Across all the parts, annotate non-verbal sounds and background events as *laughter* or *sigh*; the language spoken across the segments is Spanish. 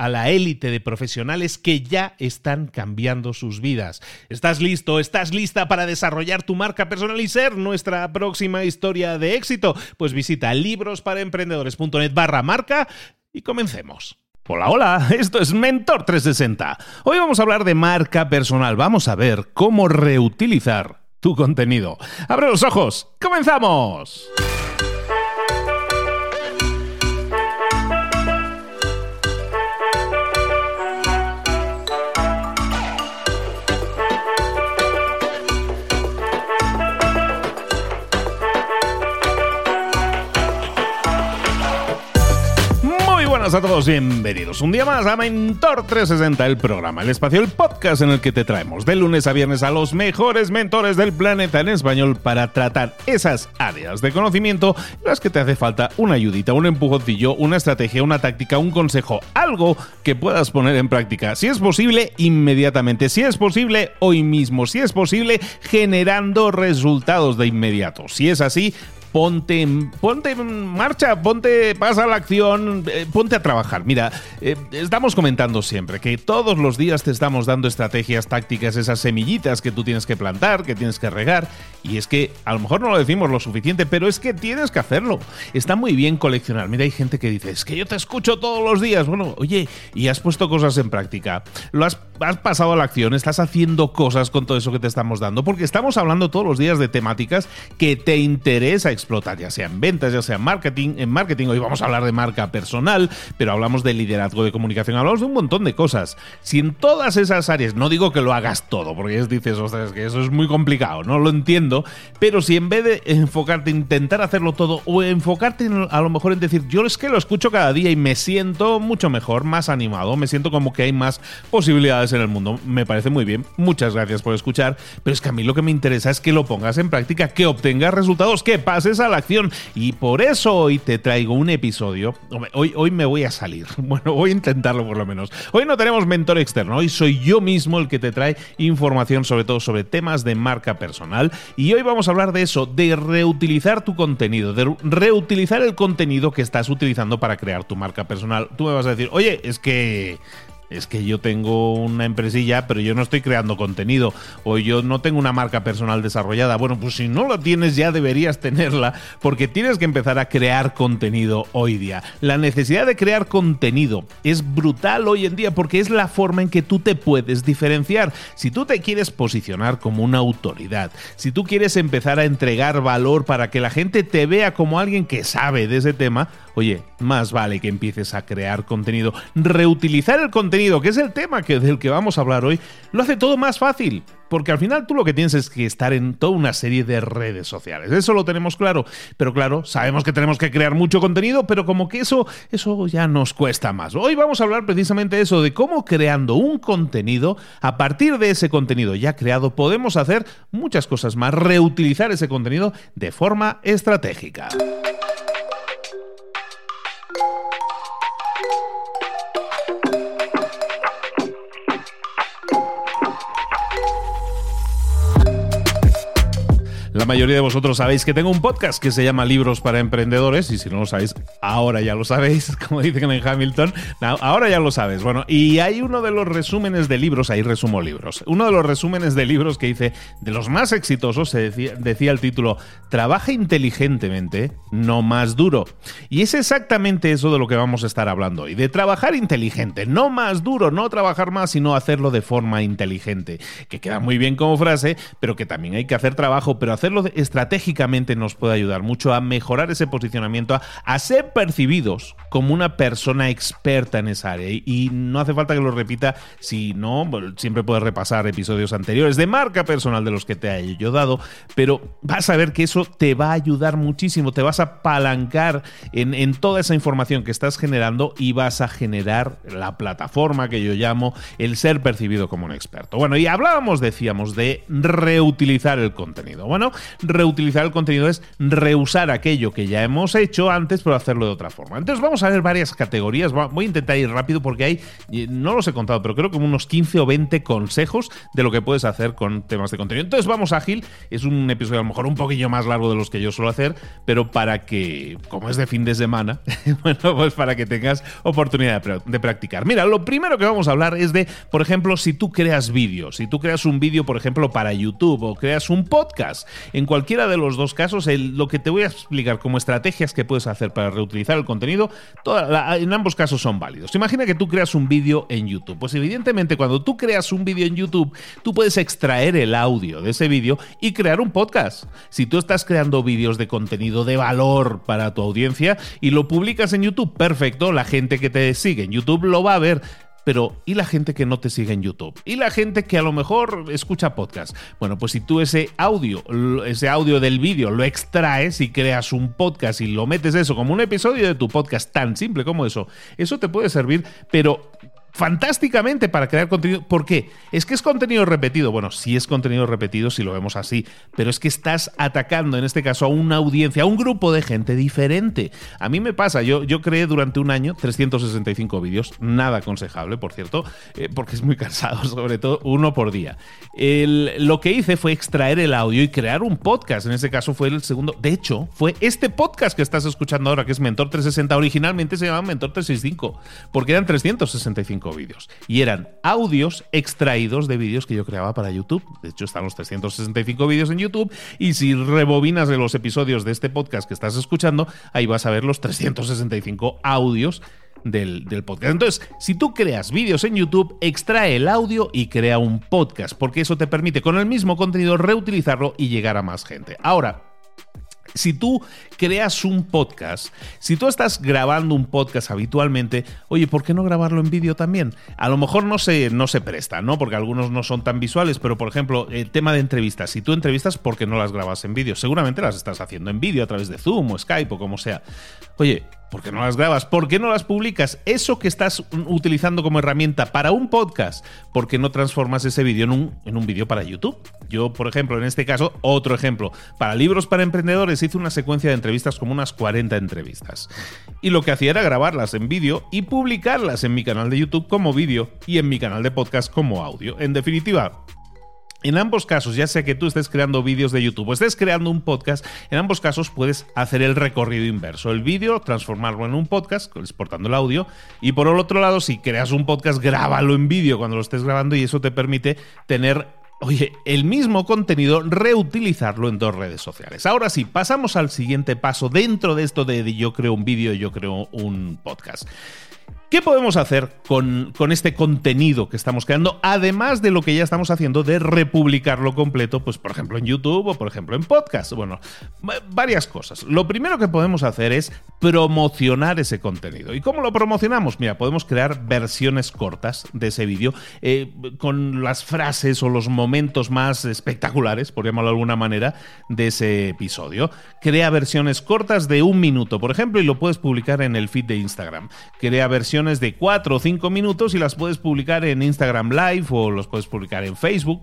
a la élite de profesionales que ya están cambiando sus vidas. ¿Estás listo? ¿Estás lista para desarrollar tu marca personal y ser nuestra próxima historia de éxito? Pues visita librosparaemprendedores.net barra marca y comencemos. Hola, hola, esto es Mentor 360. Hoy vamos a hablar de marca personal. Vamos a ver cómo reutilizar tu contenido. ¡Abre los ojos! ¡Comenzamos! Buenas a todos, bienvenidos. Un día más a Mentor 360, el programa, el espacio, el podcast en el que te traemos de lunes a viernes a los mejores mentores del planeta en español para tratar esas áreas de conocimiento las que te hace falta una ayudita, un empujoncillo, una estrategia, una táctica, un consejo, algo que puedas poner en práctica, si es posible, inmediatamente, si es posible, hoy mismo, si es posible, generando resultados de inmediato. Si es así, ponte, ponte en marcha, ponte, pasa la acción, eh, ponte a trabajar. Mira, eh, estamos comentando siempre que todos los días te estamos dando estrategias, tácticas, esas semillitas que tú tienes que plantar, que tienes que regar. Y es que a lo mejor no lo decimos lo suficiente, pero es que tienes que hacerlo. Está muy bien coleccionar. Mira, hay gente que dice, es que yo te escucho todos los días. Bueno, oye, y has puesto cosas en práctica. Lo has, has pasado a la acción, estás haciendo cosas con todo eso que te estamos dando, porque estamos hablando todos los días de temáticas que te interesa explotar, ya sea en ventas, ya sea en marketing. En marketing hoy vamos a hablar de marca personal, pero hablamos de liderazgo de comunicación, hablamos de un montón de cosas. Si en todas esas áreas, no digo que lo hagas todo, porque es, dices, ostras, que eso es muy complicado, no lo entiendo, pero si en vez de enfocarte, intentar hacerlo todo, o enfocarte a lo mejor en decir, yo es que lo escucho cada día y me siento mucho mejor, más animado, me siento como que hay más posibilidades en el mundo, me parece muy bien, muchas gracias por escuchar, pero es que a mí lo que me interesa es que lo pongas en práctica, que obtengas resultados, que pases a la acción. Y por eso hoy te traigo un episodio. Hoy, hoy me voy a salir. *laughs* Bueno, voy a intentarlo por lo menos. Hoy no tenemos mentor externo. Hoy soy yo mismo el que te trae información sobre todo sobre temas de marca personal. Y hoy vamos a hablar de eso, de reutilizar tu contenido, de reutilizar el contenido que estás utilizando para crear tu marca personal. Tú me vas a decir, oye, es que es que yo tengo una empresilla, pero yo no estoy creando contenido, o yo no tengo una marca personal desarrollada. Bueno, pues si no lo tienes ya deberías *laughs* tenerla, porque tienes que empezar a crear contenido hoy día. La necesidad de crear contenido es brutal hoy en día porque es la forma en que tú te puedes diferenciar. Si tú te quieres posicionar como una autoridad, si tú quieres empezar a entregar valor para que la gente te vea como alguien que sabe de ese tema, oye, más vale que empieces a crear contenido. Reutilizar el contenido, que es el tema que, del que vamos a hablar hoy, lo hace todo más fácil. Porque al final tú lo que tienes es que estar en toda una serie de redes sociales. Eso lo tenemos claro. Pero claro, sabemos que tenemos que crear mucho contenido, pero como que eso, eso ya nos cuesta más. Hoy vamos a hablar precisamente de eso, de cómo creando un contenido, a partir de ese contenido ya creado, podemos hacer muchas cosas más, reutilizar ese contenido de forma estratégica. Mayoría de vosotros sabéis que tengo un podcast que se llama Libros para Emprendedores y si no lo sabéis, ahora ya lo sabéis, *laughs* como dicen en Hamilton, ahora ya lo sabes. Bueno, y hay uno de los resúmenes de libros, ahí resumo libros, uno de los resúmenes de libros que hice de los más exitosos, se decía, decía el título, Trabaja inteligentemente, no más duro. Y es exactamente eso de lo que vamos a estar hablando hoy, de trabajar inteligente, no más duro, no trabajar más, sino hacerlo de forma inteligente, que queda muy bien como frase, pero que también hay que hacer trabajo, pero estratégicamente nos puede ayudar mucho a mejorar ese posicionamiento, a, ser percibidos como una persona experta en esa área. Y, no hace falta que lo repita, si no, siempre puedes repasar episodios anteriores de marca personal de los que te haya yo dado, pero vas a ver que eso te va a ayudar muchísimo, te vas a apalancar en, en toda esa información que estás generando y vas a generar la plataforma que yo llamo el ser percibido como un experto. Bueno, y hablábamos, decíamos, de reutilizar el contenido. Bueno, reutilizar el contenido es reusar aquello que ya hemos hecho antes, pero hacerlo de otra forma. Entonces vamos a ver varias categorías. Voy a intentar ir rápido porque hay, no los he contado, pero creo que unos 15 o 20 consejos de lo que puedes hacer con temas de contenido. Entonces vamos ágil. Es un episodio a lo mejor un poquillo más largo de los que yo suelo hacer, pero para que, como es de fin de semana, *laughs* bueno, pues para que tengas oportunidad de practicar. Mira, lo primero que vamos a hablar es de, por ejemplo, si tú creas vídeos, si tú creas un vídeo, por ejemplo, para YouTube o creas un podcast en cualquiera de los dos casos, lo que te voy a explicar como estrategias que puedes hacer para reutilizar el contenido, en ambos casos son válidos. Imagina que tú creas un vídeo en YouTube. Pues evidentemente cuando tú creas un vídeo en YouTube, tú puedes extraer el audio de ese vídeo y crear un podcast. Si tú estás creando vídeos de contenido de valor para tu audiencia y lo publicas en YouTube, perfecto, la gente que te sigue en YouTube lo va a ver pero ¿y la gente que no te sigue en YouTube? ¿Y la gente que a lo mejor escucha podcast? Bueno, pues si tú ese audio, ese audio del vídeo lo extraes y creas un podcast y lo metes eso como un episodio de tu podcast tan simple como eso, eso te puede servir, pero fantásticamente para crear contenido. ¿Por qué? Es que es contenido repetido. Bueno, sí es contenido repetido si lo vemos así, pero es que estás atacando en este caso a una audiencia, a un grupo de gente diferente. A mí me pasa, yo, yo creé durante un año 365 vídeos, nada aconsejable, por cierto, eh, porque es muy cansado, *laughs* sobre todo uno por día. lo que hice fue extraer el audio y crear un podcast. En este caso fue el segundo. De hecho, fue este podcast que estás escuchando ahora, que es Mentor 360. Originalmente se llamaba Mentor 365, porque eran 365 vídeos. Y eran audios extraídos de vídeos que yo creaba para YouTube. De hecho, están los 365 vídeos en YouTube. Y si rebobinas de los episodios de este podcast que estás escuchando, ahí vas a ver los 365 audios del, del, podcast. Entonces, si tú creas vídeos en YouTube, extrae el audio y crea un podcast, porque eso te permite con el mismo contenido reutilizarlo y llegar a más gente. Ahora, si tú creas un podcast, si tú estás grabando un podcast habitualmente, oye, ¿por qué no grabarlo en vídeo también? A lo mejor no se, no se presta, ¿no? Porque algunos no son tan visuales, pero por ejemplo, el tema de entrevistas. Si tú entrevistas, ¿por qué no las grabas en vídeo? Seguramente las estás haciendo en vídeo a través de Zoom o Skype o como sea. Oye, ¿Por qué no las grabas? ¿Por qué no las publicas? Eso que estás utilizando como herramienta para un podcast, ¿por qué no transformas ese vídeo en un, en un vídeo para YouTube? Yo, por ejemplo, en este caso, otro ejemplo. Para libros para emprendedores hice una secuencia de entrevistas como unas 40 entrevistas. Y lo que hacía era grabarlas en vídeo y publicarlas en mi canal de YouTube como vídeo y en mi canal de podcast como audio. En definitiva, en ambos casos, ya sea que tú estés creando vídeos de YouTube o estés creando un podcast, en ambos casos puedes hacer el recorrido inverso. El vídeo, transformarlo en un podcast, exportando el audio. Y por el otro lado, si creas un podcast, grábalo en vídeo cuando lo estés grabando y eso te permite tener Oye, el mismo contenido, reutilizarlo en dos redes sociales. Ahora sí, pasamos al siguiente paso dentro de esto de yo creo un vídeo, yo creo un podcast. ¿Qué podemos hacer con, con, este contenido que estamos creando, además de lo que ya estamos haciendo de republicarlo completo, pues por ejemplo en YouTube o por ejemplo en podcast? Bueno, varias cosas. Lo primero que podemos hacer es promocionar ese contenido. ¿Y cómo lo promocionamos? Mira, podemos crear versiones cortas de ese vídeo eh, con las frases o los momentos más espectaculares, por llamarlo de alguna manera, de ese episodio. Crea versiones cortas de un minuto, por ejemplo, y lo puedes publicar en el feed de Instagram. Crea versiones de 4 o 5 minutos y las puedes publicar en Instagram Live o los puedes publicar en Facebook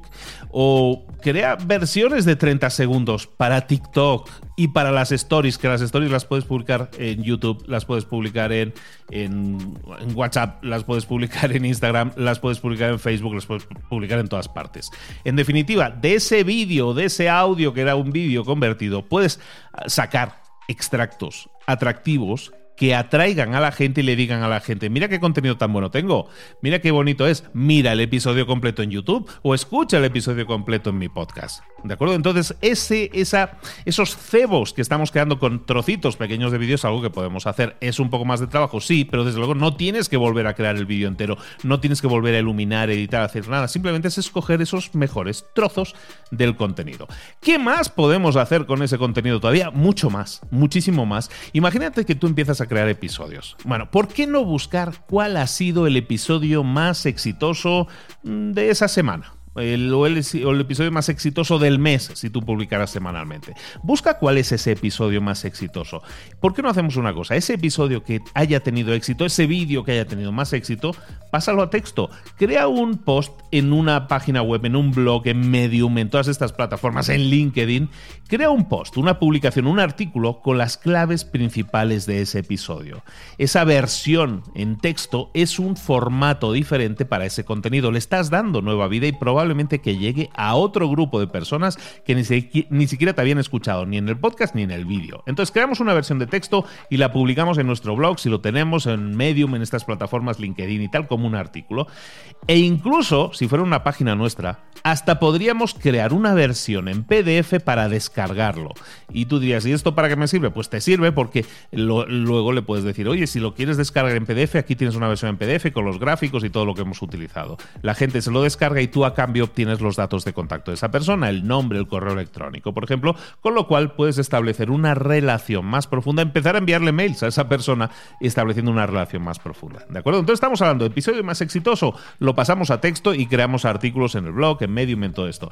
o crea versiones de 30 segundos para TikTok y para las stories, que las stories las puedes publicar en YouTube, las puedes publicar en, en, WhatsApp, las puedes publicar en Instagram, las puedes publicar en Facebook, las puedes publicar en todas partes. En definitiva, de ese vídeo, de ese audio que era un vídeo convertido, puedes sacar extractos atractivos que atraigan a la gente y le digan a la gente, mira qué contenido tan bueno tengo, mira qué bonito es, mira el episodio completo en YouTube o escucha el episodio completo en mi podcast. ¿De acuerdo? Entonces, ese, esa, esos cebos que estamos creando con trocitos pequeños de vídeos, algo que podemos hacer. Es un poco más de trabajo, sí, pero desde luego no tienes que volver a crear el vídeo entero, no tienes que volver a iluminar, editar, hacer nada. Simplemente es escoger esos mejores trozos del contenido. ¿Qué más podemos hacer con ese contenido todavía? Mucho más, muchísimo más. Imagínate que tú empiezas a crear episodios. Bueno, ¿por qué no buscar cuál ha sido el episodio más exitoso mm, de esa semana? El, o, el, episodio más exitoso del mes si tú publicaras semanalmente. Busca cuál es ese episodio más exitoso. ¿Por qué no hacemos una cosa? Ese episodio que haya tenido éxito, ese vídeo que haya tenido más éxito, pásalo a texto. Crea un post en una página web, en un blog, en Medium, en todas estas plataformas, en LinkedIn. Crea un post, una publicación, un artículo con las claves principales de ese episodio. Esa versión en texto es un formato diferente para ese contenido. Le estás dando nueva vida y probablemente que llegue a otro grupo de personas que ni, ni siquiera te habían escuchado, ni en el podcast ni en el vídeo. Entonces creamos una versión de texto y la publicamos en nuestro blog, si lo tenemos en Medium, en estas plataformas LinkedIn y tal, como un artículo. E incluso, si fuera una página nuestra, hasta podríamos crear una versión en PDF para descargarlo. Y tú dirías, ¿y esto para qué me sirve? Pues te sirve porque luego le puedes decir, oye, si lo quieres descargar en PDF, aquí tienes una versión en PDF con los gráficos y todo lo que hemos utilizado. La gente se lo descarga y tú a cambio obtienes los datos de contacto de esa persona, el nombre, el correo electrónico, por ejemplo, con lo cual puedes establecer una relación más profunda, empezar a enviarle mails a esa persona estableciendo una relación más profunda. ¿De acuerdo? Entonces estamos hablando de episodio más exitoso, lo pasamos a texto y creamos artículos en el blog, en Medium, en todo esto.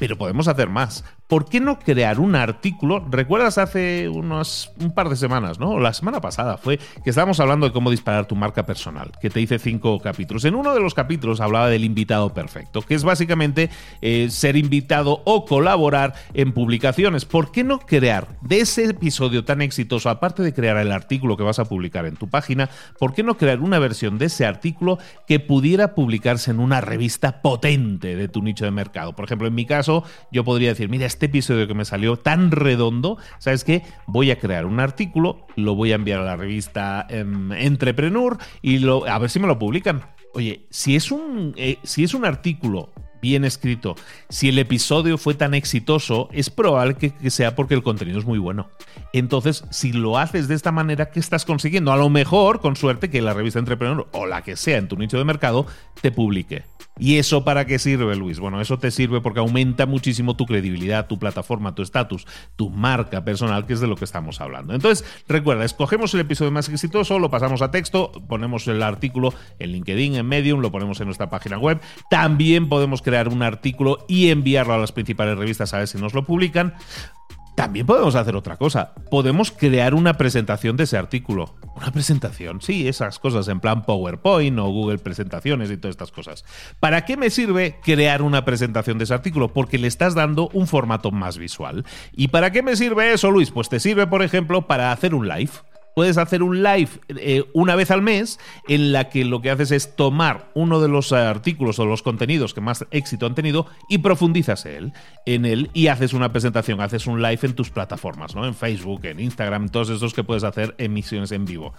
Pero podemos hacer más. ¿Por qué no crear un artículo? ¿Recuerdas hace unos un par de semanas, ¿no? La semana pasada fue que estábamos hablando de cómo disparar tu marca personal, que te hice cinco capítulos. En uno de los capítulos hablaba del invitado perfecto, que es básicamente eh, ser invitado o colaborar en publicaciones. ¿Por qué no crear de ese episodio tan exitoso, aparte de crear el artículo que vas a publicar en tu página, ¿por qué no crear una versión de ese artículo que pudiera publicarse en una revista potente de tu nicho de mercado? Por ejemplo, en mi caso, yo podría decir, mira, este episodio que me salió tan redondo, ¿sabes qué? Voy a crear un artículo, lo voy a enviar a la revista em, Entrepreneur y a ver si me lo publican. Oye, si es un, eh, si es un artículo bien escrito, si el episodio fue tan exitoso, es probable que, sea porque el contenido es muy bueno. Entonces, si lo haces de esta manera, ¿qué estás consiguiendo? A lo mejor, con suerte, que la revista Entrepreneur o la que sea en tu nicho de mercado te publique. ¿Y eso para qué sirve, Luis? Bueno, eso te sirve porque aumenta muchísimo tu credibilidad, tu plataforma, tu estatus, tu marca personal, que es de lo que estamos hablando. Entonces, recuerda, escogemos el episodio más exitoso, lo pasamos a texto, ponemos el artículo en LinkedIn, en Medium, lo ponemos en nuestra página web. También podemos crear un artículo y enviarlo a las principales revistas a ver si nos lo publican. También podemos hacer otra cosa. Podemos crear una presentación de ese artículo. Una presentación, sí, esas cosas en plan PowerPoint o Google Presentaciones y todas estas cosas. ¿Para qué me sirve crear una presentación de ese artículo? Porque le estás dando un formato más visual. ¿Y para qué me sirve eso, Luis? Pues te sirve, por ejemplo, para hacer un live puedes hacer un live eh, una vez al mes en la que lo que haces es tomar uno de los artículos o los contenidos que más éxito han tenido y profundizas él, en él y haces una presentación, haces un live en tus plataformas, ¿no? En Facebook, en Instagram, todos esos que puedes hacer emisiones en vivo.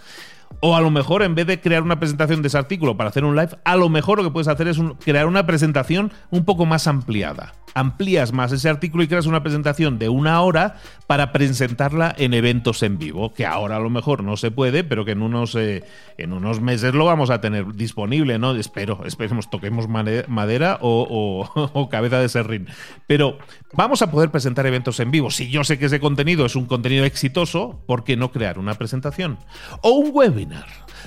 O a lo mejor en vez de crear una presentación de ese artículo para hacer un live, a lo mejor lo que puedes hacer es crear una presentación un poco más ampliada amplías más ese artículo y creas una presentación de una hora para presentarla en eventos en vivo, que ahora a lo mejor no se puede, pero que en unos, eh, en unos meses lo vamos a tener disponible, ¿no? Espero, esperemos, toquemos madera o, *laughs* o cabeza de serrín. Pero vamos a poder presentar eventos en vivo. Si yo sé que ese contenido es un contenido exitoso, ¿por qué no crear una presentación? O un webinar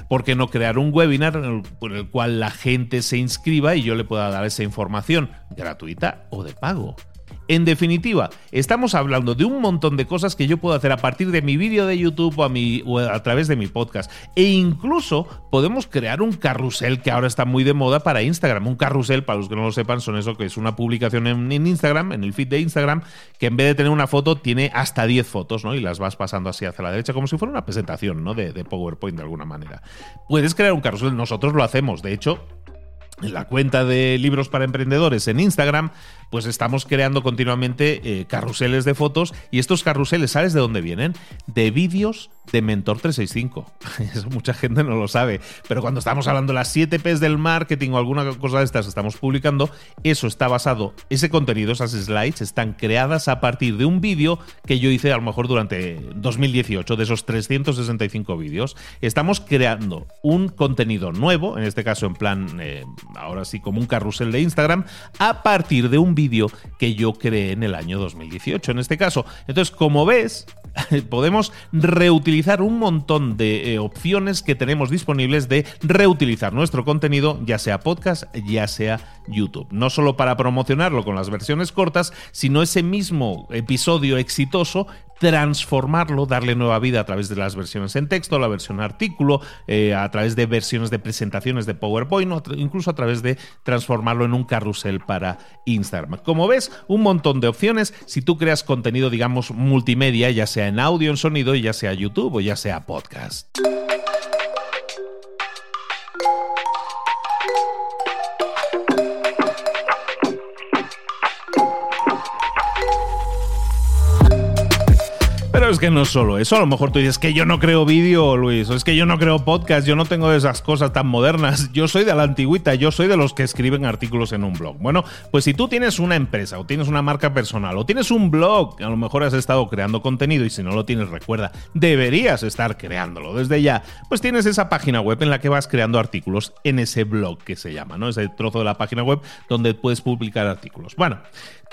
¿por qué no crear un webinar por el cual la gente se inscriba y yo le pueda dar esa información gratuita o de pago? En definitiva, estamos hablando de un montón de cosas que yo puedo hacer a partir de mi vídeo de YouTube o a, través de mi podcast. E incluso podemos crear un carrusel que ahora está muy de moda para Instagram. Un carrusel, para los que no lo sepan, son eso que es una publicación en, Instagram, en el feed de Instagram, que en vez de tener una foto tiene hasta 10 fotos, ¿no? Y las vas pasando así hacia la derecha, como si fuera una presentación, ¿no? De, de PowerPoint de alguna manera. Puedes crear un carrusel, nosotros lo hacemos. De hecho, en la cuenta de libros para emprendedores en Instagram, pues estamos creando continuamente eh, carruseles de fotos y estos carruseles, ¿sabes de dónde vienen? De vídeos de Mentor 365. *laughs* Eso mucha gente no lo sabe, pero cuando estamos hablando de las 7 P's del marketing o alguna cosa de estas estamos publicando, eso está basado, ese contenido, esas slides están creadas a partir de un vídeo que yo hice a lo mejor durante 2018, de esos 365 vídeos. Estamos creando un contenido nuevo, en este caso en plan, eh, ahora sí, como un carrusel de Instagram, a partir de un vídeo que yo creé en el año 2018, en este caso. Entonces, como ves, *laughs* podemos reutilizar un montón de eh, opciones que tenemos disponibles de reutilizar nuestro contenido, ya sea podcast, ya sea YouTube. No solo para promocionarlo con las versiones cortas, sino ese mismo episodio exitoso transformarlo, darle nueva vida a través de las versiones en texto, la versión artículo, eh, a través de versiones de presentaciones de PowerPoint, incluso a través de transformarlo en un carrusel para Instagram. Como ves, un montón de opciones si tú creas contenido, digamos, multimedia, ya sea en audio, en sonido, ya sea YouTube o ya sea podcast. Que no solo eso. A lo mejor tú dices que yo no creo vídeo, Luis, o es que yo no creo podcast, yo no tengo esas cosas tan modernas. *laughs* Yo soy de la antigüita, yo soy de los que escriben artículos en un blog. Bueno, pues si tú tienes una empresa o tienes una marca personal o tienes un blog, a lo mejor has estado creando contenido y si no lo tienes, recuerda, deberías estar creándolo desde ya. Pues tienes esa página web en la que vas creando artículos en ese blog que se llama, ¿no? Ese trozo de la página web donde puedes publicar artículos. Bueno,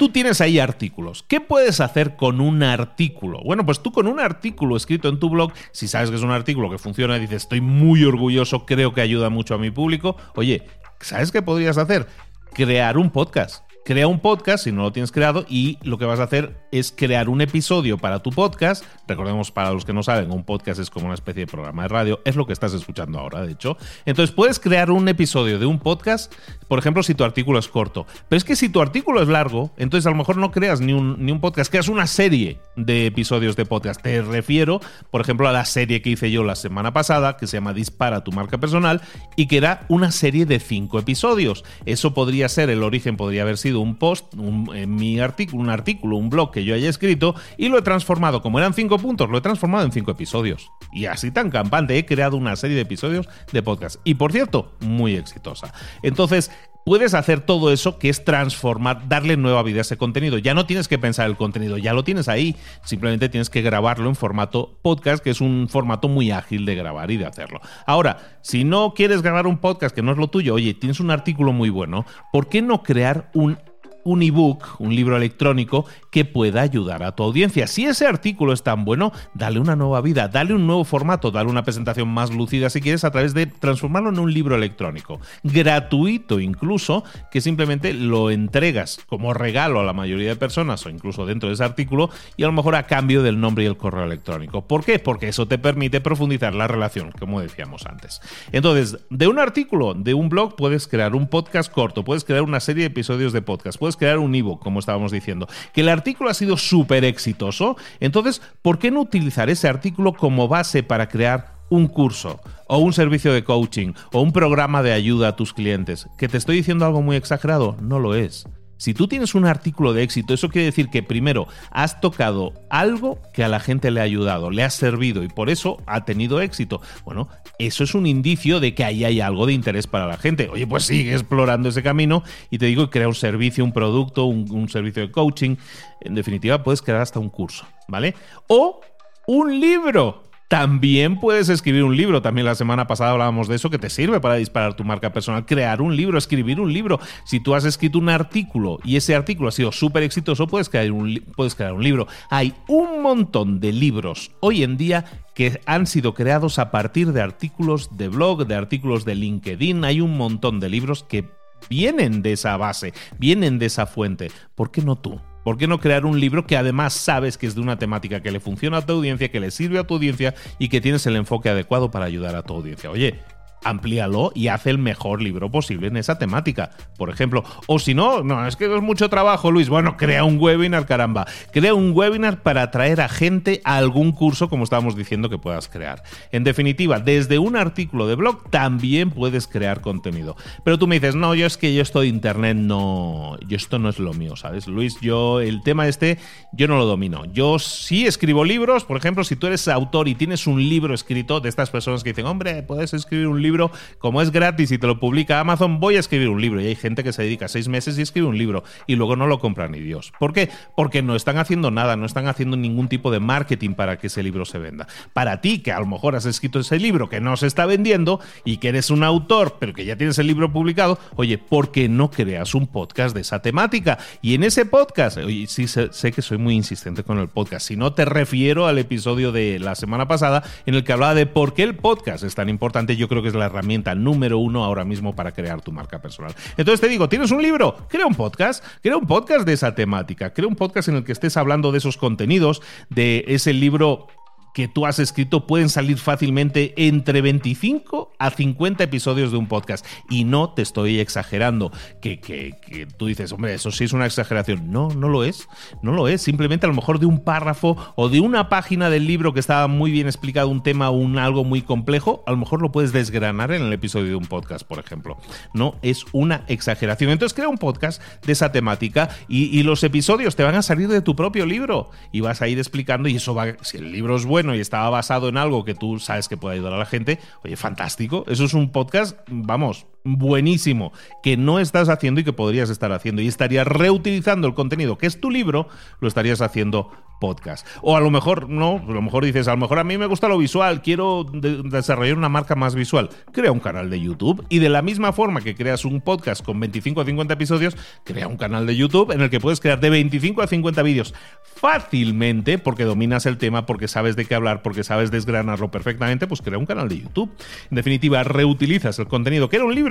Tú tienes ahí artículos. ¿Qué puedes hacer con un artículo? Bueno, pues tú con un artículo escrito en tu blog, si sabes que es un artículo que funciona y dices, estoy muy orgulloso, creo que ayuda mucho a mi público, oye, ¿sabes qué podrías hacer? Crear un podcast. Crea un podcast si no lo tienes creado y lo que vas a hacer es crear un episodio para tu podcast. Recordemos para los que no saben, un podcast es como una especie de programa de radio, es lo que estás escuchando ahora, de hecho. Entonces puedes crear un episodio de un podcast, por ejemplo, si tu artículo es corto. Pero es que si tu artículo es largo, entonces a lo mejor no creas ni un, ni un podcast, creas una serie de episodios de podcast. Te refiero, por ejemplo, a la serie que hice yo la semana pasada, que se llama Dispara tu marca personal, y que era una serie de cinco episodios. Eso podría ser, el origen podría haber sido un post, en mi artículo, un artículo, un blog que yo haya escrito y lo he transformado, como eran cinco puntos, lo he transformado en cinco episodios. Y así tan campante, he creado una serie de episodios de podcast. Y por cierto, muy exitosa. Entonces, puedes hacer todo eso que es transformar, darle nueva vida a ese contenido. Ya no tienes que pensar el contenido, ya lo tienes ahí. Simplemente tienes que grabarlo en formato podcast, que es un formato muy ágil de grabar y de hacerlo. Ahora, si no quieres grabar un podcast que no es lo tuyo, oye, tienes un artículo muy bueno, ¿por qué no crear un un ebook, un libro electrónico que pueda ayudar a tu audiencia. Si ese artículo es tan bueno, dale una nueva vida, dale un nuevo formato, dale una presentación más lucida si quieres a través de transformarlo en un libro electrónico, gratuito incluso, que simplemente lo entregas como regalo a la mayoría de personas o incluso dentro de ese artículo y a lo mejor a cambio del nombre y el correo electrónico. ¿Por qué? Porque eso te permite profundizar la relación, como decíamos antes. Entonces, de un artículo, de un blog, puedes crear un podcast corto, puedes crear una serie de episodios de podcast, crear un ebook, como estábamos diciendo. Que el artículo ha sido súper exitoso, entonces, ¿por qué no utilizar ese artículo como base para crear un curso o un servicio de coaching o un programa de ayuda a tus clientes? ¿Que te estoy diciendo algo muy exagerado? No lo es. Si tú tienes un artículo de éxito, eso quiere decir que primero has tocado algo que a la gente le ha ayudado, le ha servido y por eso ha tenido éxito. Bueno, eso es un indicio de que ahí hay algo de interés para la gente. Oye, pues sigue explorando ese camino y te digo, crea un servicio, un producto, un, un servicio de coaching. En definitiva, puedes crear hasta un curso, ¿vale? O un libro. También puedes escribir un libro. También la semana pasada hablábamos de eso, que te sirve para disparar tu marca personal. Crear un libro, escribir un libro. Si tú has escrito un artículo y ese artículo ha sido súper exitoso, puedes crear, un, puedes crear un libro. Hay un montón de libros hoy en día que han sido creados a partir de artículos de blog, de artículos de LinkedIn. Hay un montón de libros que vienen de esa base, vienen de esa fuente. ¿Por qué no tú? ¿Por qué no crear un libro que además sabes que es de una temática que le funciona a tu audiencia, que le sirve a tu audiencia y que tienes el enfoque adecuado para ayudar a tu audiencia? Oye, amplíalo y haz el mejor libro posible en esa temática, por ejemplo. O si no, no, es que es mucho trabajo, Luis. Bueno, crea un webinar, caramba. Crea un webinar para atraer a gente a algún curso, como estábamos diciendo, que puedas crear. En definitiva, desde un artículo de blog también puedes crear contenido. Pero tú me dices, no, yo es que yo esto de internet no. Yo esto no es lo mío, ¿sabes? Luis, yo el tema este, yo no lo domino. Yo sí escribo libros, por ejemplo, si tú eres autor y tienes un libro escrito de estas personas que dicen, hombre, puedes escribir un libro como es gratis y te lo publica Amazon, voy a escribir un libro. Y hay gente que se dedica seis meses y escribe un libro y luego no lo compra ni Dios. ¿Por qué? Porque no están haciendo nada, no están haciendo ningún tipo de marketing para que ese libro se venda. Para ti, que a lo mejor has escrito ese libro que no se está vendiendo y que eres un autor, pero que ya tienes el libro publicado, oye, ¿por qué no creas un podcast de esa temática? Y en ese podcast, oye, sí sé, sé que soy muy insistente con el podcast, si no te refiero al episodio de la semana pasada en el que hablaba de por qué el podcast es tan importante, yo creo que es la herramienta número uno ahora mismo para crear tu marca personal. Entonces te digo, ¿tienes un libro? Crea un podcast, crea un podcast de esa temática, crea un podcast en el que estés hablando de esos contenidos, de ese libro que tú has escrito pueden salir fácilmente entre 25 a 50 episodios de un podcast. Y no te estoy exagerando, que, que, que, tú dices, hombre, eso sí es una exageración. No, no lo es, no lo es. Simplemente a lo mejor de un párrafo o de una página del libro que estaba muy bien explicado un tema o un algo muy complejo, a lo mejor lo puedes desgranar en el episodio de un podcast, por ejemplo. No es una exageración. Entonces crea un podcast de esa temática y, y los episodios te van a salir de tu propio libro y vas a ir explicando y eso va, si el libro es bueno, y estaba basado en algo que tú sabes que puede ayudar a la gente, oye, fantástico. Eso es un podcast, vamos, buenísimo, que no estás haciendo y que podrías estar haciendo. Y estarías reutilizando el contenido que es tu libro, lo estarías haciendo podcast. O a lo mejor no, a lo mejor dices, a lo mejor a mí me gusta lo visual, quiero de desarrollar una marca más visual. Crea un canal de YouTube y de la misma forma que creas un podcast con 25 a 50 episodios, crea un canal de YouTube en el que puedes crear de 25 a 50 vídeos fácilmente porque dominas el tema, porque sabes de qué hablar, porque sabes desgranarlo perfectamente, pues crea un canal de YouTube. En definitiva, reutilizas el contenido que era un libro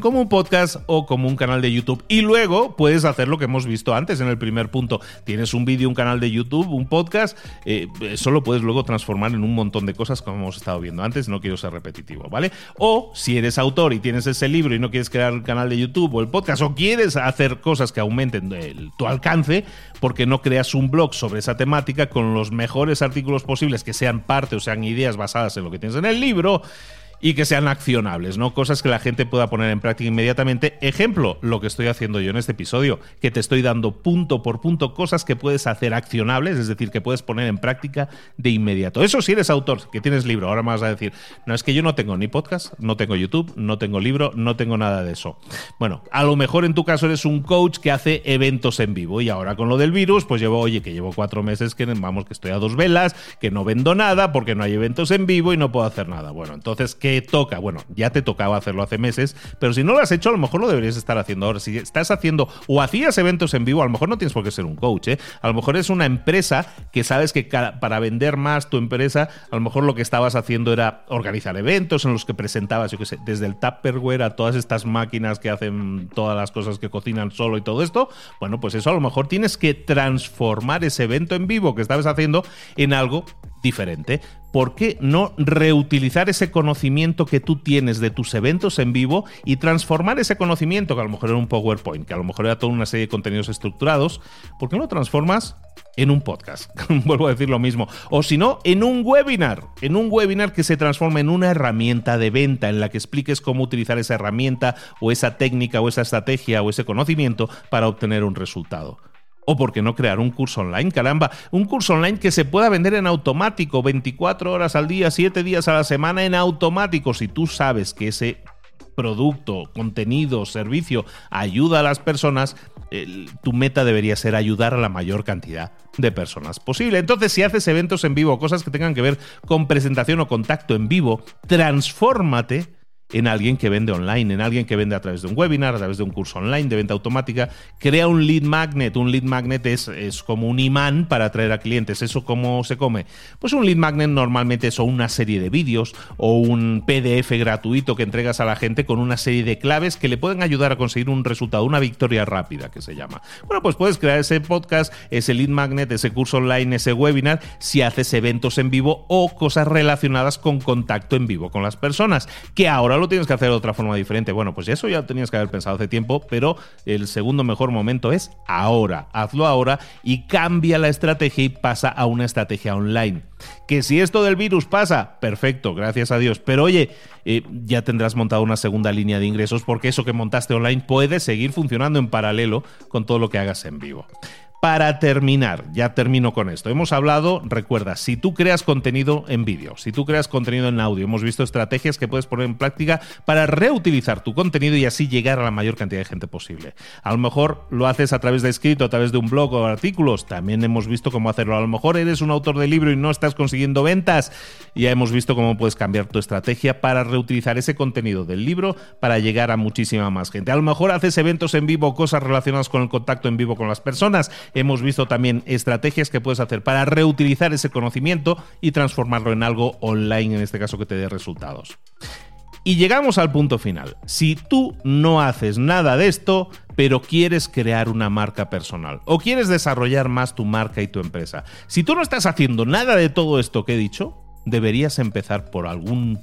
como un podcast o como un canal de YouTube. Y luego puedes hacer lo que hemos visto antes en el primer punto. Tienes un vídeo, un canal de YouTube, un podcast, eh, eso lo puedes luego transformar en un montón de cosas como hemos estado viendo antes. No quiero ser repetitivo, ¿vale? O si eres autor y tienes ese libro y no quieres crear el canal de YouTube o el podcast o quieres hacer cosas que aumenten tu alcance, porque no creas un blog sobre esa temática con los mejores artículos posibles que sean parte o sean ideas basadas en lo que tienes en el libro y que sean accionables, ¿no? Cosas que la gente pueda poner en práctica inmediatamente. Ejemplo, lo que estoy haciendo yo en este episodio, que te estoy dando punto por punto cosas que puedes hacer accionables, es decir, que puedes poner en práctica de inmediato. Eso si eres autor, que tienes libro, ahora me vas a decir, no es que yo no tengo ni podcast, no tengo YouTube, no tengo libro, no tengo nada de eso. Bueno, a lo mejor en tu caso eres un coach que hace eventos en vivo y ahora con lo del virus, pues llevo, oye, que llevo cuatro meses que vamos, que estoy a dos velas, que no vendo nada porque no hay eventos en vivo y no puedo hacer nada. Bueno, entonces, ¿qué toca? Bueno, ya te tocaba hacerlo hace meses, pero si no lo has hecho, a lo mejor lo deberías estar haciendo ahora. Si estás haciendo o hacías eventos en vivo, a lo mejor no tienes por qué ser un coach, ¿eh? A lo mejor es una empresa que sabes que para vender más tu empresa, a lo mejor lo que estabas haciendo era organizar eventos en los que presentabas, yo qué sé, desde el Tupperware a todas estas máquinas que hacen todas las cosas que cocinan solo y todo esto. Bueno, pues eso a lo mejor tienes que transformar ese evento en vivo que estabas haciendo en algo diferente. ¿Por qué no reutilizar ese conocimiento que tú tienes de tus eventos en vivo y transformar ese conocimiento, que a lo mejor era un PowerPoint, que a lo mejor era toda una serie de contenidos estructurados, ¿por qué no lo transformas en un podcast? *laughs* Vuelvo a decir lo mismo. O si no, en un webinar. En un webinar que se transforme en una herramienta de venta en la que expliques cómo utilizar esa herramienta o esa técnica o esa estrategia o ese conocimiento para obtener un resultado. O por qué no crear un curso online, caramba, un curso online que se pueda vender en automático, 24 horas al día, 7 días a la semana en automático. Si tú sabes que ese producto, contenido, servicio ayuda a las personas, tu meta debería ser ayudar a la mayor cantidad de personas posible. Entonces, si haces eventos en vivo, cosas que tengan que ver con presentación o contacto en vivo, transfórmate en alguien que vende online, en alguien que vende a través de un webinar, a través de un curso online de venta automática. Crea un lead magnet. Un lead magnet es, es como un imán para atraer a clientes. ¿Eso cómo se come? Pues un lead magnet normalmente es una serie de vídeos o un PDF gratuito que entregas a la gente con una serie de claves que le pueden ayudar a conseguir un resultado, una victoria rápida que se llama. Bueno, pues puedes crear ese podcast, ese lead magnet, ese curso online, ese webinar, si haces eventos en vivo o cosas relacionadas con contacto en vivo con las personas, que ahora lo tienes que hacer de otra forma diferente. Bueno, pues eso ya tenías que haber pensado hace tiempo, pero el segundo mejor momento es ahora. Hazlo ahora y cambia la estrategia y pasa a una estrategia online. Que si esto del virus pasa, perfecto, gracias a Dios. Pero oye, eh, ya tendrás montado una segunda línea de ingresos porque eso que montaste online puede seguir funcionando en paralelo con todo lo que hagas en vivo. Para terminar, ya termino con esto. Hemos hablado, recuerda, si tú creas contenido en vídeo, si tú creas contenido en audio, hemos visto estrategias que puedes poner en práctica para reutilizar tu contenido y así llegar a la mayor cantidad de gente posible. A lo mejor lo haces a través de escrito, a través de un blog o artículos, también hemos visto cómo hacerlo. A lo mejor eres un autor de libro y no estás consiguiendo ventas, ya hemos visto cómo puedes cambiar tu estrategia para reutilizar ese contenido del libro para llegar a muchísima más gente. A lo mejor haces eventos en vivo, cosas relacionadas con el contacto en vivo con las personas hemos visto también estrategias que puedes hacer para reutilizar ese conocimiento y transformarlo en algo online, en este caso que te dé resultados. Y llegamos al punto final. Si tú no haces nada de esto, pero quieres crear una marca personal o quieres desarrollar más tu marca y tu empresa, si tú no estás haciendo nada de todo esto que he dicho, deberías empezar por algún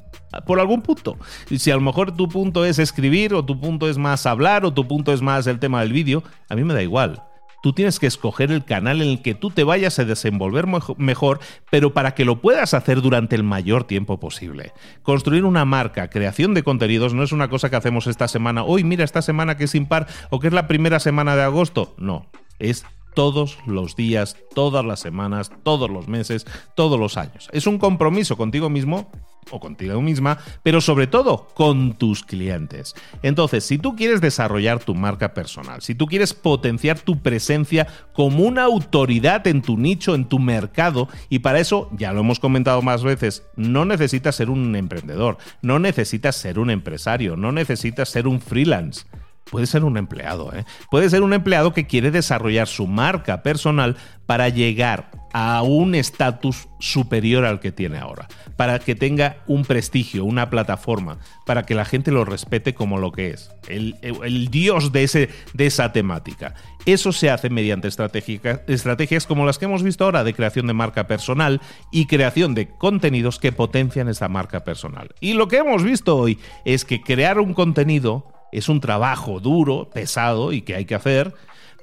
por algún punto. Y si a lo mejor tu punto es escribir o tu punto es más hablar o tu punto es más el tema del vídeo, a mí me da igual. Tú tienes que escoger el canal en el que tú te vayas a desenvolver mejor, pero para que lo puedas hacer durante el mayor tiempo posible. Construir una marca, creación de contenidos, no es una cosa que hacemos esta semana. Hoy, mira, esta semana que es impar o que es la primera semana de agosto. No, es todos los días, todas las semanas, todos los meses, todos los años. Es un compromiso contigo mismo o contigo misma, pero sobre todo con tus clientes. Entonces, si tú quieres desarrollar tu marca personal, si tú quieres potenciar tu presencia como una autoridad en tu nicho, en tu mercado, y para eso, ya lo hemos comentado más veces, no necesitas ser un emprendedor, no necesitas ser un empresario, no necesitas ser un freelance puede ser un empleado, ¿eh? puede ser un empleado que quiere desarrollar su marca personal para llegar a un estatus superior al que tiene ahora, para que tenga un prestigio, una plataforma, para que la gente lo respete como lo que es, el, dios de, ese, de esa temática. Eso se hace mediante estrategias como las que hemos visto ahora de creación de marca personal y creación de contenidos que potencian esa marca personal. Y lo que hemos visto hoy es que crear un contenido es un trabajo duro, pesado y que hay que hacer.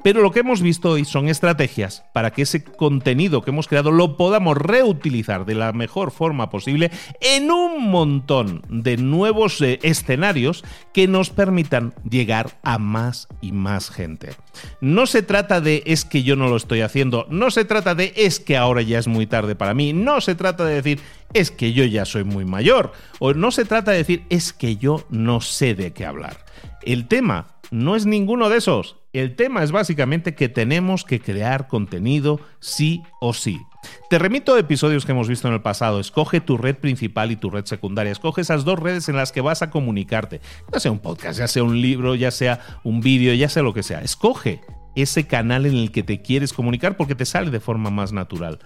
Pero lo que hemos visto hoy son estrategias para que ese contenido que hemos creado lo podamos reutilizar de la mejor forma posible en un montón de nuevos eh, escenarios que nos permitan llegar a más y más gente. No se trata de es que yo no lo estoy haciendo, no se trata de es que ahora ya es muy tarde para mí, no se trata de decir es que yo ya soy muy mayor, o no se trata de decir es que yo no sé de qué hablar. El tema no es ninguno de esos. El tema es básicamente que tenemos que crear contenido sí o sí. Te remito a episodios que hemos visto en el pasado. Escoge tu red principal y tu red secundaria. Escoge esas dos redes en las que vas a comunicarte. Ya sea un podcast, ya sea un libro, ya sea un vídeo, ya sea lo que sea. Escoge ese canal en el que te quieres comunicar porque te sale de forma más natural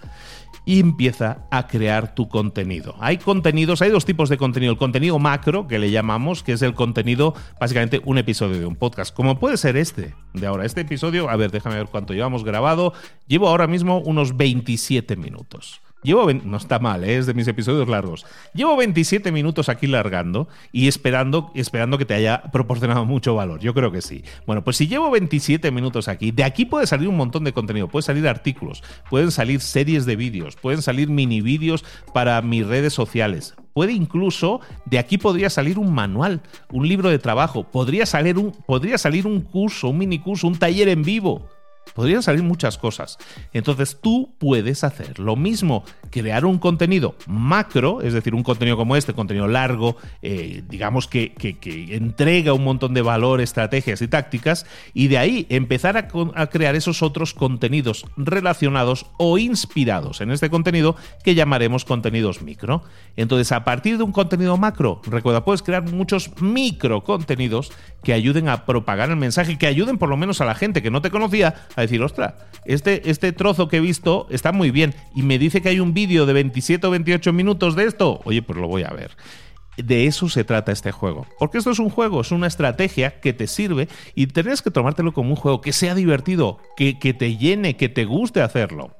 y empieza a crear tu contenido. Hay contenidos, hay dos tipos de contenido. El contenido macro, que le llamamos, que es el contenido, básicamente un episodio de un podcast, como puede ser este de ahora. Este episodio, a ver, déjame ver cuánto llevamos grabado. Llevo ahora mismo unos 27 minutos. Llevo, no está mal, ¿eh? es de mis episodios largos. Llevo 27 minutos aquí largando y esperando, esperando que te haya proporcionado *laughs* mucho valor. Yo creo que sí. Bueno, pues si llevo 27 minutos aquí, de aquí puede salir un montón de contenido. Pueden salir artículos, pueden salir series de vídeos, pueden salir mini vídeos para mis redes sociales. Puede incluso, de aquí podría salir un manual, un libro de trabajo, podría salir un, podría salir un curso, un mini curso, un taller en vivo. Podrían salir muchas cosas. Entonces tú puedes hacer lo mismo, crear un contenido macro, es decir, un contenido como este, contenido largo, eh, digamos que, entrega un montón de valor, estrategias y tácticas, y de ahí empezar a, a crear esos otros contenidos relacionados o inspirados en este contenido que llamaremos contenidos micro. Entonces, a partir de un contenido macro, recuerda, puedes crear muchos micro contenidos que ayuden a propagar el mensaje, que ayuden por lo menos a la gente que no te conocía a decir, ostras, este, este trozo que he visto está muy bien y me dice que hay un vídeo de 27 o 28 minutos de esto, oye, pues lo voy a ver. De eso se trata este juego. Porque esto es un juego, es una estrategia que te sirve y tenés que tomártelo como un juego que sea divertido, que, que te llene, que te guste hacerlo.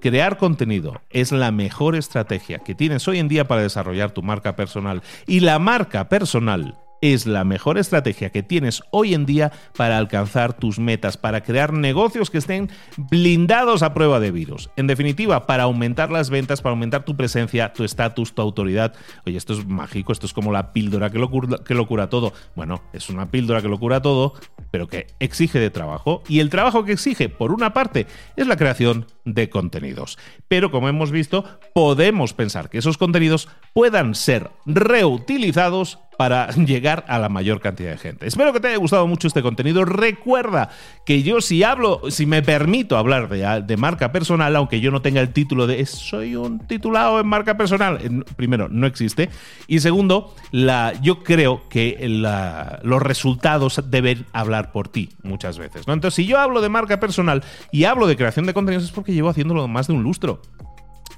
Crear contenido es la mejor estrategia que tienes hoy en día para desarrollar tu marca personal. Y la marca personal es la mejor estrategia que tienes hoy en día para alcanzar tus metas, para crear negocios que estén blindados a prueba de virus. En definitiva, para aumentar las ventas, para aumentar tu presencia, tu estatus, tu autoridad. Oye, esto es mágico, esto es como la píldora que lo, cura, que lo cura todo. Bueno, es una píldora que lo cura todo, pero que exige de trabajo. Y el trabajo que exige, por una parte, es la creación de contenidos. Pero como hemos visto, podemos pensar que esos contenidos puedan ser reutilizados para *laughs* llegar a la mayor cantidad de gente. Espero que te haya gustado mucho este contenido. Recuerda que yo si hablo, si me permito hablar de, marca personal, aunque yo no tenga el título de soy un titulado en marca personal, primero, no existe. Y segundo, yo creo que los resultados deben hablar por ti muchas veces. Entonces, si yo hablo de marca personal y hablo de creación de contenidos es porque llevo haciéndolo más de un lustro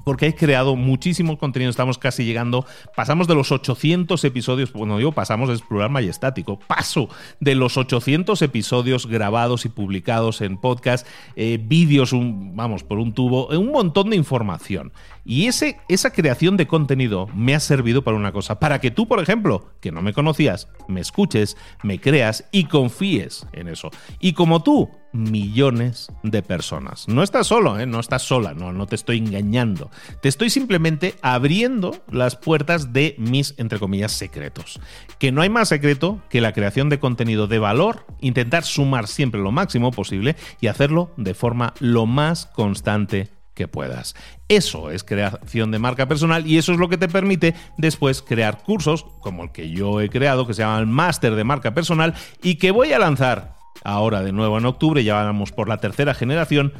porque he creado muchísimos contenidos, estamos casi llegando, pasamos de los 800 episodios, bueno, digo pasamos, es plural majestático, paso de los 800 episodios grabados y publicados en podcast, eh, vídeos, vamos, por un tubo, un montón de información. Y ese, esa creación de contenido me ha servido para una cosa, para que tú, por ejemplo, que no me conocías, me escuches, me creas y confíes en eso. Y como tú, millones de personas. No estás solo, ¿eh? no estás sola, no, no te estoy engañando. Te estoy simplemente abriendo las puertas de mis, entre comillas, secretos. Que no hay más secreto que la creación de contenido de valor, intentar sumar siempre lo máximo posible y hacerlo de forma lo más constante que puedas. Eso es creación de marca personal y eso es lo que te permite después crear cursos como el que yo he creado, que se llama el Máster de Marca Personal y que voy a lanzar ahora de nuevo en octubre, ya vamos por la tercera generación.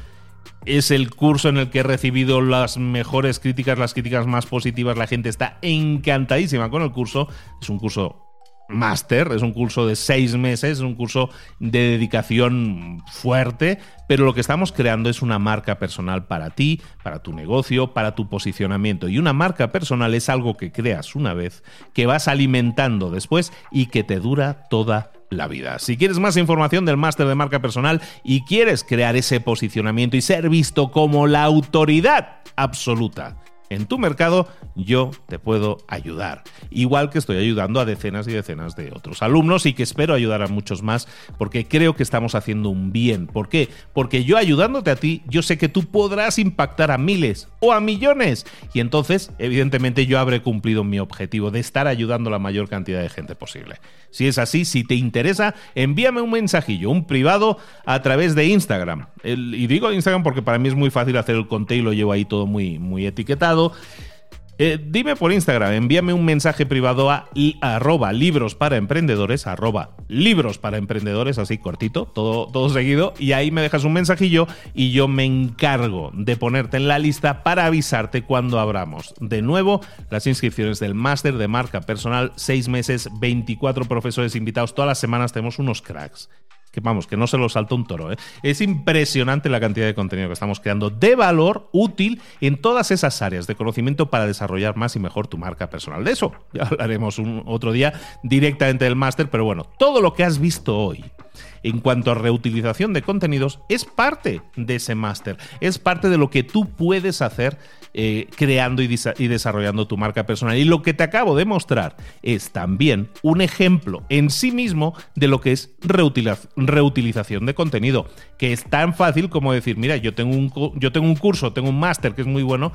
Es el curso en el que he recibido las mejores críticas, las críticas más positivas. La gente está encantadísima con el curso. Es un curso máster, es un curso de seis meses, es un curso de dedicación fuerte, pero lo que estamos creando es una marca personal para ti, para tu negocio, para tu posicionamiento. Y una marca personal es algo que creas una vez, que vas alimentando después y que te dura toda la vida. Si quieres más información del máster de marca personal y quieres crear ese posicionamiento y ser visto como la autoridad absoluta en tu mercado, yo te puedo ayudar. Igual que estoy ayudando a decenas y decenas de otros alumnos y que espero ayudar a muchos más porque creo que estamos haciendo un bien. ¿Por qué? Porque yo ayudándote a ti, yo sé que tú podrás impactar a miles o a millones. Y entonces, evidentemente, yo habré cumplido mi objetivo de estar ayudando a la mayor cantidad de gente posible. Si es así, si te interesa, envíame un mensajillo, un privado a través de Instagram. y digo Instagram porque para mí es muy fácil hacer el conté y lo llevo ahí todo muy, muy etiquetado eh, dime por Instagram, envíame un mensaje privado a arroba libros para emprendedores, arroba libros para emprendedores, así cortito, todo, todo seguido, y ahí me dejas un mensajillo y yo me encargo de ponerte en la lista para avisarte cuando abramos. De nuevo, las inscripciones del máster de marca personal, seis meses, 24 profesores invitados, todas las semanas tenemos unos cracks que vamos, que no se lo salta un toro. ¿eh? Es impresionante la cantidad de contenido que estamos creando de valor útil en todas esas áreas de conocimiento para desarrollar más y mejor tu marca personal. De eso ya hablaremos un otro día directamente del máster, pero bueno, todo lo que has visto hoy en cuanto a reutilización de contenidos, es parte de ese máster, es parte de lo que tú puedes hacer eh, creando y, desarrollando tu marca personal. Y lo que te acabo de mostrar es también un ejemplo en sí mismo de lo que es reutilización de contenido, que es tan fácil como decir, mira, yo tengo un, yo tengo un curso, tengo un máster que es muy bueno,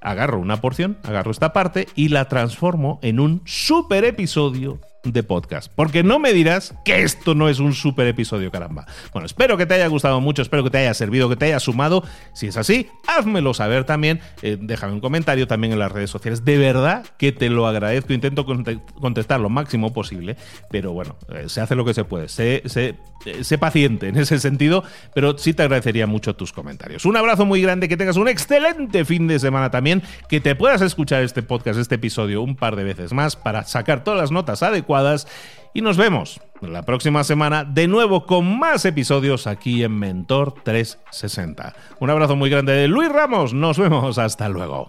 agarro una porción, agarro esta parte y la transformo en un super episodio de podcast. Porque no me dirás que esto no es un super episodio, caramba. Bueno, espero que te haya gustado mucho, espero que te haya servido, que te haya sumado. Si es así, házmelo saber también. Eh, déjame un comentario también en las redes sociales. De verdad que te lo agradezco. Intento contestar lo máximo posible. Pero bueno, eh, se hace lo que se puede. Sé, eh, sé paciente en ese sentido, pero sí te agradecería mucho tus comentarios. Un abrazo muy grande, que tengas un excelente fin de semana también, que te puedas escuchar este podcast, este episodio un par de veces más para sacar todas las notas adecuadas y nos vemos la próxima semana de nuevo con más episodios aquí en Mentor 360. Un abrazo muy grande de Luis Ramos, nos vemos, hasta luego.